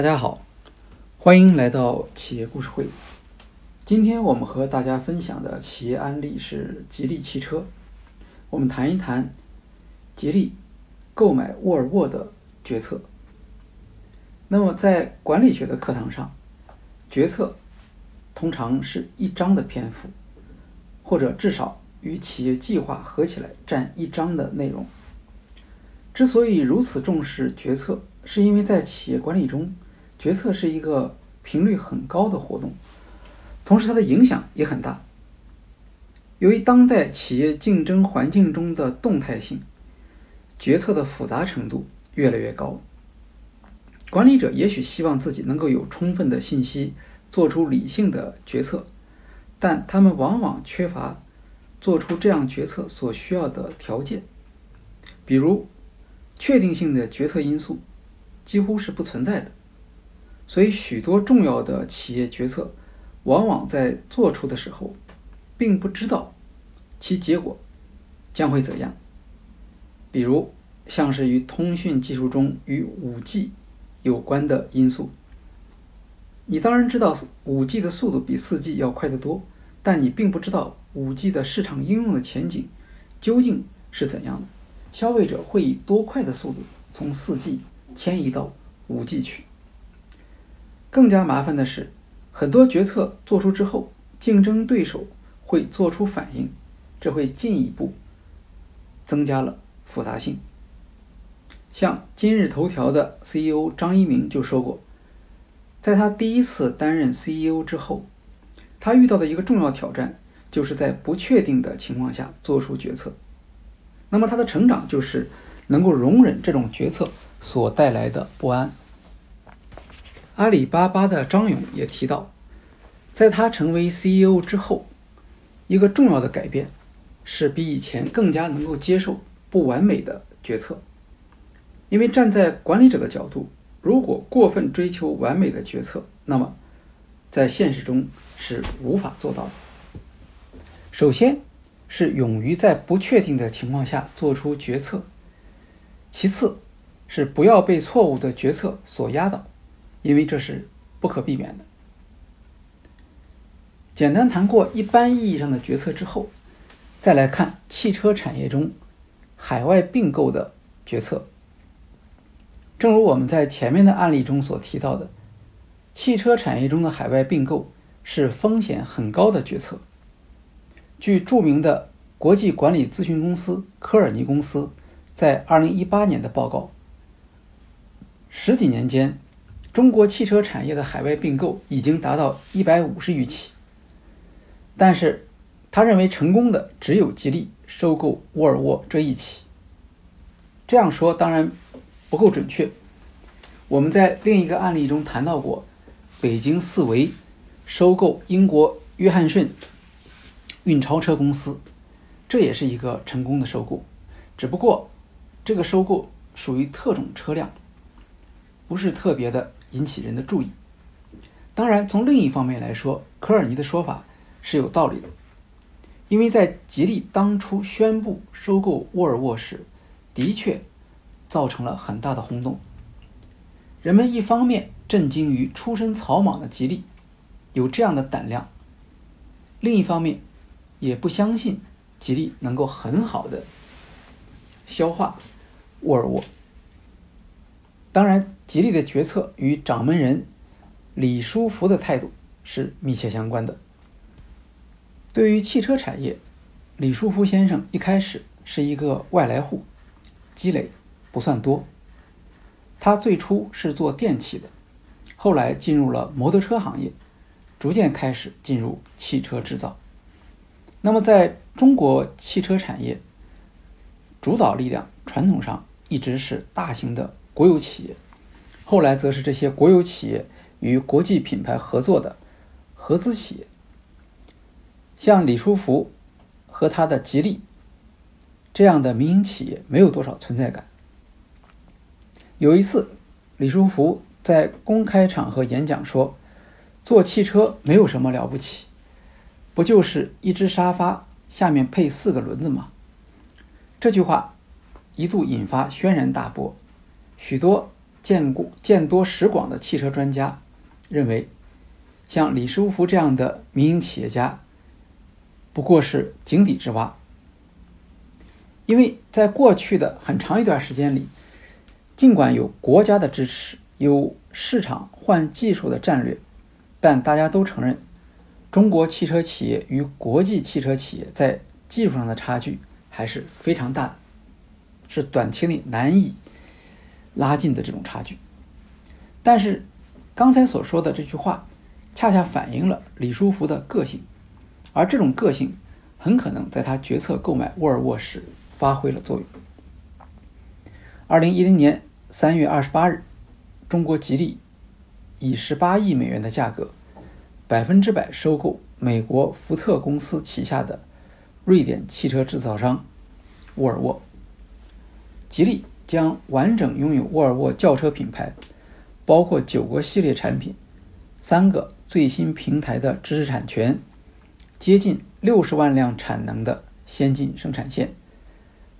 大家好，欢迎来到企业故事会。今天我们和大家分享的企业案例是吉利汽车。我们谈一谈吉利购买沃尔沃的决策。那么在管理学的课堂上，决策通常是一章的篇幅，或者至少与企业计划合起来占一章的内容。之所以如此重视决策，是因为在企业管理中，决策是一个频率很高的活动，同时它的影响也很大。由于当代企业竞争环境中的动态性，决策的复杂程度越来越高。管理者也许希望自己能够有充分的信息，做出理性的决策，但他们往往缺乏做出这样决策所需要的条件，比如确定性的决策因素。几乎是不存在的，所以许多重要的企业决策，往往在做出的时候，并不知道其结果将会怎样。比如，像是与通讯技术中与 5G 有关的因素，你当然知道 5G 的速度比 4G 要快得多，但你并不知道 5G 的市场应用的前景究竟是怎样的，消费者会以多快的速度从 4G。迁移到五 G 去。更加麻烦的是，很多决策做出之后，竞争对手会做出反应，这会进一步增加了复杂性。像今日头条的 CEO 张一鸣就说过，在他第一次担任 CEO 之后，他遇到的一个重要挑战，就是在不确定的情况下做出决策。那么他的成长就是能够容忍这种决策。所带来的不安。阿里巴巴的张勇也提到，在他成为 CEO 之后，一个重要的改变是比以前更加能够接受不完美的决策。因为站在管理者的角度，如果过分追求完美的决策，那么在现实中是无法做到的。首先是勇于在不确定的情况下做出决策，其次。是不要被错误的决策所压倒，因为这是不可避免的。简单谈过一般意义上的决策之后，再来看汽车产业中海外并购的决策。正如我们在前面的案例中所提到的，汽车产业中的海外并购是风险很高的决策。据著名的国际管理咨询公司科尔尼公司在二零一八年的报告。十几年间，中国汽车产业的海外并购已经达到一百五十余起。但是，他认为成功的只有吉利收购沃尔沃这一起。这样说当然不够准确。我们在另一个案例中谈到过，北京四维收购英国约翰逊运钞车公司，这也是一个成功的收购。只不过，这个收购属于特种车辆。不是特别的引起人的注意。当然，从另一方面来说，科尔尼的说法是有道理的，因为在吉利当初宣布收购沃尔沃时，的确造成了很大的轰动。人们一方面震惊于出身草莽的吉利有这样的胆量，另一方面也不相信吉利能够很好的消化沃尔沃。当然，吉利的决策与掌门人李书福的态度是密切相关的。对于汽车产业，李书福先生一开始是一个外来户，积累不算多。他最初是做电器的，后来进入了摩托车行业，逐渐开始进入汽车制造。那么，在中国汽车产业，主导力量传统上一直是大型的。国有企业，后来则是这些国有企业与国际品牌合作的合资企业，像李书福和他的吉利这样的民营企业没有多少存在感。有一次，李书福在公开场合演讲说：“做汽车没有什么了不起，不就是一只沙发下面配四个轮子吗？”这句话一度引发轩然大波。许多见过见多识广的汽车专家认为，像李书福这样的民营企业家不过是井底之蛙，因为在过去的很长一段时间里，尽管有国家的支持，有市场换技术的战略，但大家都承认，中国汽车企业与国际汽车企业在技术上的差距还是非常大的，是短期内难以拉近的这种差距。但是，刚才所说的这句话，恰恰反映了李书福的个性，而这种个性很可能在他决策购买沃尔沃时发挥了作用。二零一零年三月二十八日，中国吉利以十八亿美元的价格，百分之百收购美国福特公司旗下的。瑞典汽车制造商沃尔沃，吉利将完整拥有沃尔沃轿车品牌，包括九个系列产品、三个最新平台的知识产权、接近六十万辆产能的先进生产线、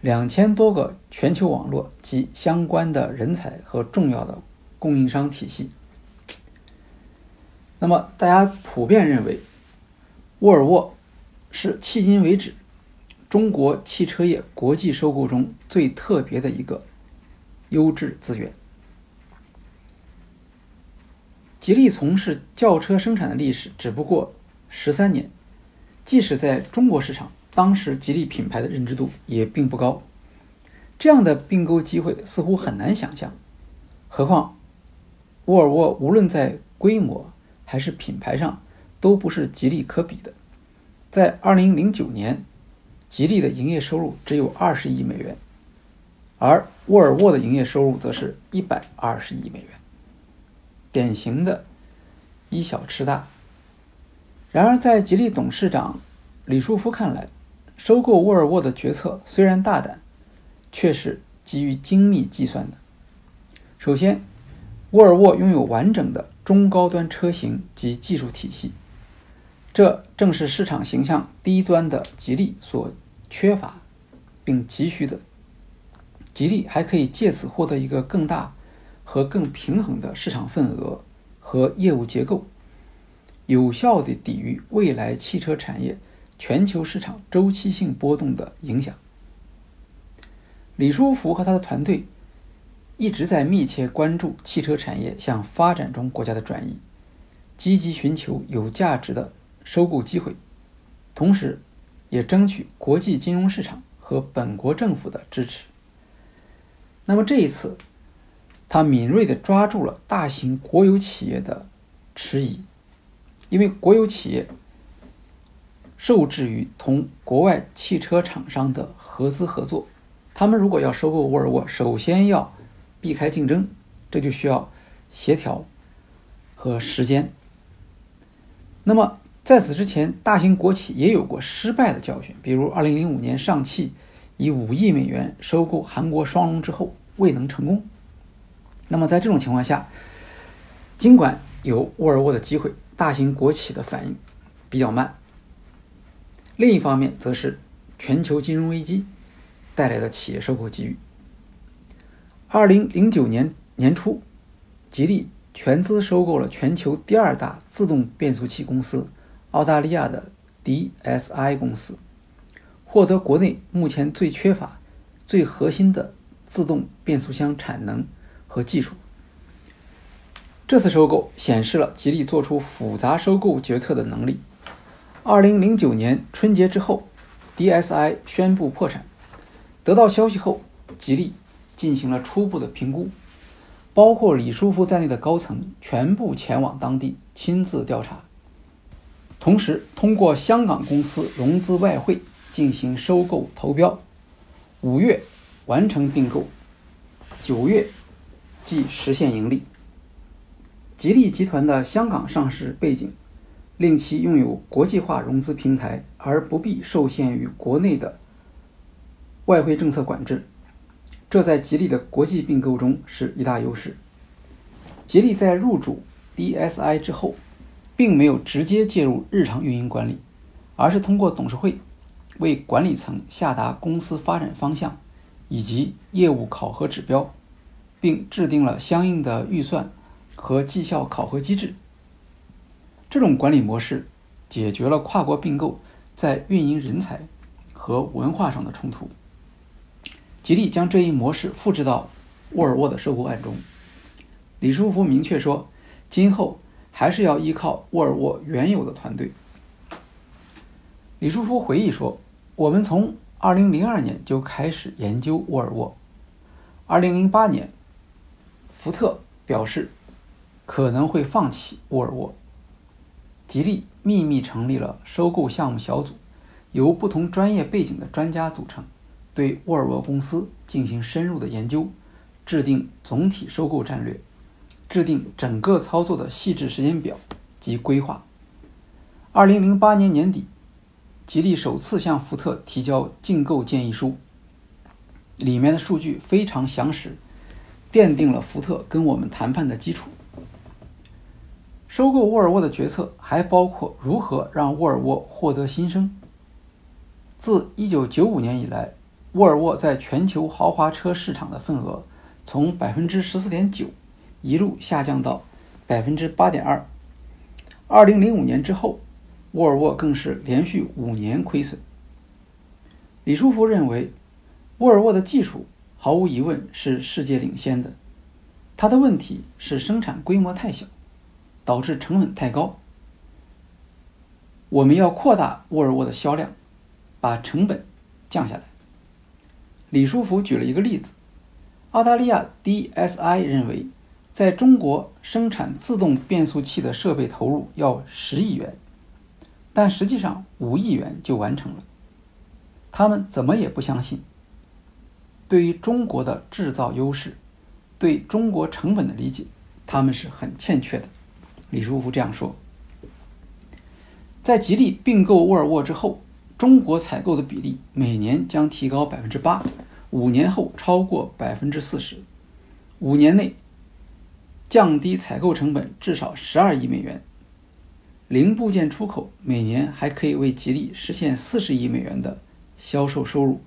两千多个全球网络及相关的人才和重要的供应商体系。那么，大家普遍认为，沃尔沃是迄今为止。中国汽车业国际收购中最特别的一个优质资源。吉利从事轿车生产的历史只不过十三年，即使在中国市场，当时吉利品牌的认知度也并不高。这样的并购机会似乎很难想象，何况沃尔沃无论在规模还是品牌上都不是吉利可比的。在二零零九年。吉利的营业收入只有二十亿美元，而沃尔沃的营业收入则是一百二十亿美元，典型的以小吃大。然而，在吉利董事长李书福看来，收购沃尔沃的决策虽然大胆，却是基于精密计算的。首先，沃尔沃拥有完整的中高端车型及技术体系。这正是市场形象低端的吉利所缺乏并急需的。吉利还可以借此获得一个更大和更平衡的市场份额和业务结构，有效地抵御未来汽车产业全球市场周期性波动的影响。李书福和他的团队一直在密切关注汽车产业向发展中国家的转移，积极寻求有价值的。收购机会，同时，也争取国际金融市场和本国政府的支持。那么这一次，他敏锐地抓住了大型国有企业的迟疑，因为国有企业受制于同国外汽车厂商的合资合作，他们如果要收购沃尔沃，首先要避开竞争，这就需要协调和时间。那么。在此之前，大型国企也有过失败的教训，比如2005年上汽以5亿美元收购韩国双龙之后未能成功。那么在这种情况下，尽管有沃尔沃的机会，大型国企的反应比较慢。另一方面，则是全球金融危机带来的企业收购机遇。2009年年初，吉利全资收购了全球第二大自动变速器公司。澳大利亚的 DSI 公司获得国内目前最缺乏、最核心的自动变速箱产能和技术。这次收购显示了吉利做出复杂收购决策的能力。二零零九年春节之后，DSI 宣布破产。得到消息后，吉利进行了初步的评估，包括李书福在内的高层全部前往当地亲自调查。同时，通过香港公司融资外汇进行收购投标，五月完成并购，九月即实现盈利。吉利集团的香港上市背景，令其拥有国际化融资平台，而不必受限于国内的外汇政策管制，这在吉利的国际并购中是一大优势。吉利在入主 DSI 之后。并没有直接介入日常运营管理，而是通过董事会为管理层下达公司发展方向以及业务考核指标，并制定了相应的预算和绩效考核机制。这种管理模式解决了跨国并购在运营人才和文化上的冲突。吉利将这一模式复制到沃尔沃的收购案中。李书福明确说，今后还是要依靠沃尔沃原有的团队。李书福回忆说：“我们从2002年就开始研究沃尔沃。2008年，福特表示可能会放弃沃尔沃。吉利秘密成立了收购项目小组，由不同专业背景的专家组成。”对沃尔沃公司进行深入的研究，制定总体收购战略，制定整个操作的细致时间表及规划。二零零八年年底，吉利首次向福特提交竞购建议书，里面的数据非常详实，奠定了福特跟我们谈判的基础。收购沃尔沃的决策还包括如何让沃尔沃获得新生。自一九九五年以来。沃尔沃在全球豪华车市场的份额从百分之十四点九一路下降到百分之八点二。二零零五年之后，沃尔沃更是连续五年亏损。李书福认为，沃尔沃的技术毫无疑问是世界领先的，它的问题是生产规模太小，导致成本太高。我们要扩大沃尔沃的销量，把成本降下来。李书福举了一个例子：澳大利亚 DSI 认为，在中国生产自动变速器的设备投入要十亿元，但实际上五亿元就完成了。他们怎么也不相信。对于中国的制造优势，对中国成本的理解，他们是很欠缺的。李书福这样说。在吉利并购沃尔沃之后。中国采购的比例每年将提高百分之八，五年后超过百分之四十，五年内降低采购成本至少十二亿美元。零部件出口每年还可以为吉利实现四十亿美元的销售收入。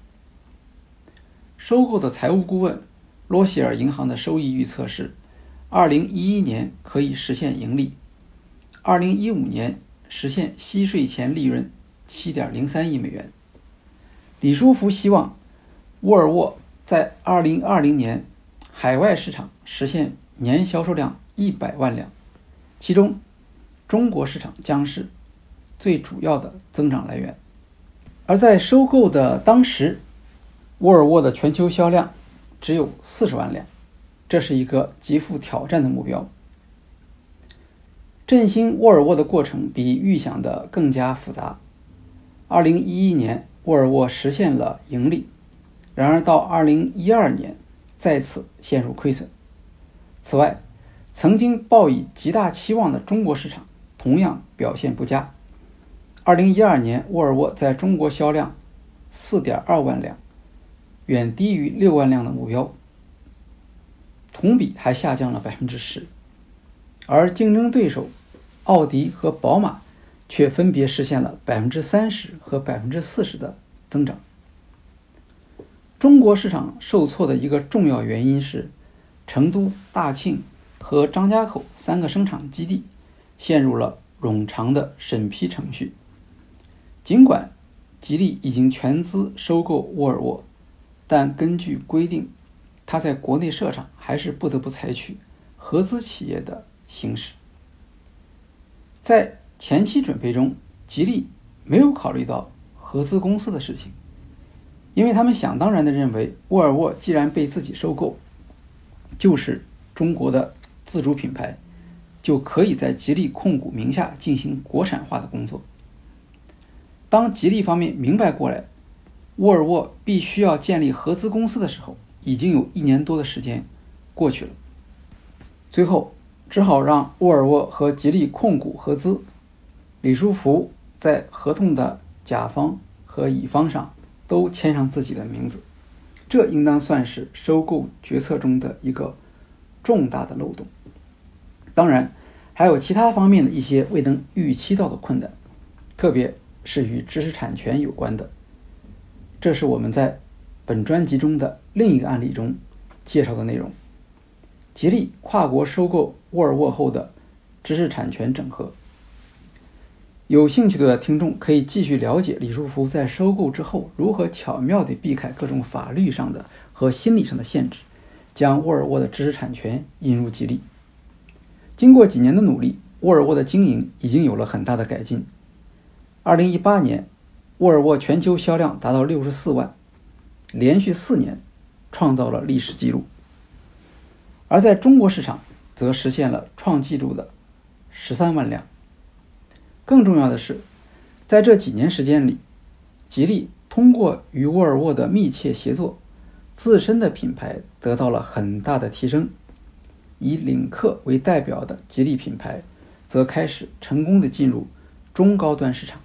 收购的财务顾问罗希尔银行的收益预测是，二零一一年可以实现盈利，二零一五年实现息税前利润。七点零三亿美元。李书福希望沃尔沃在二零二零年海外市场实现年销售量一百万辆，其中中国市场将是最主要的增长来源。而在收购的当时，沃尔沃的全球销量只有四十万辆，这是一个极富挑战的目标。振兴沃尔沃的过程比预想的更加复杂。二零一一年，沃尔沃实现了盈利，然而到二零一二年再次陷入亏损。此外，曾经抱以极大期望的中国市场同样表现不佳。二零一二年，沃尔沃在中国销量四点二万辆，远低于六万辆的目标，同比还下降了百分之十。而竞争对手奥迪和宝马。却分别实现了百分之三十和百分之四十的增长。中国市场受挫的一个重要原因是，成都、大庆和张家口三个生产基地陷入了冗长的审批程序。尽管吉利已经全资收购沃尔沃，但根据规定，它在国内设厂还是不得不采取合资企业的形式。在前期准备中，吉利没有考虑到合资公司的事情，因为他们想当然的认为，沃尔沃既然被自己收购，就是中国的自主品牌，就可以在吉利控股名下进行国产化的工作。当吉利方面明白过来，沃尔沃必须要建立合资公司的时候，已经有一年多的时间过去了，最后只好让沃尔沃和吉利控股合资。李书福在合同的甲方和乙方上都签上自己的名字，这应当算是收购决策中的一个重大的漏洞。当然，还有其他方面的一些未能预期到的困难，特别是与知识产权有关的。这是我们在本专辑中的另一个案例中介绍的内容。吉利跨国收购沃尔沃后的知识产权整合。有兴趣的听众可以继续了解李书福在收购之后如何巧妙地避开各种法律上的和心理上的限制，将沃尔沃的知识产权引入吉利。经过几年的努力，沃尔沃的经营已经有了很大的改进。二零一八年，沃尔沃全球销量达到六十四万，连续四年创造了历史记录。而在中国市场，则实现了创纪录的十三万辆。更重要的是，在这几年时间里，吉利通过与沃尔沃的密切协作，自身的品牌得到了很大的提升。以领克为代表的吉利品牌，则开始成功的进入中高端市场。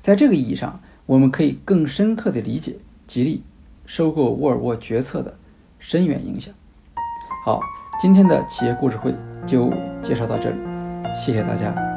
在这个意义上，我们可以更深刻的理解吉利收购沃尔沃决策的深远影响。好，今天的企业故事会就介绍到这里，谢谢大家。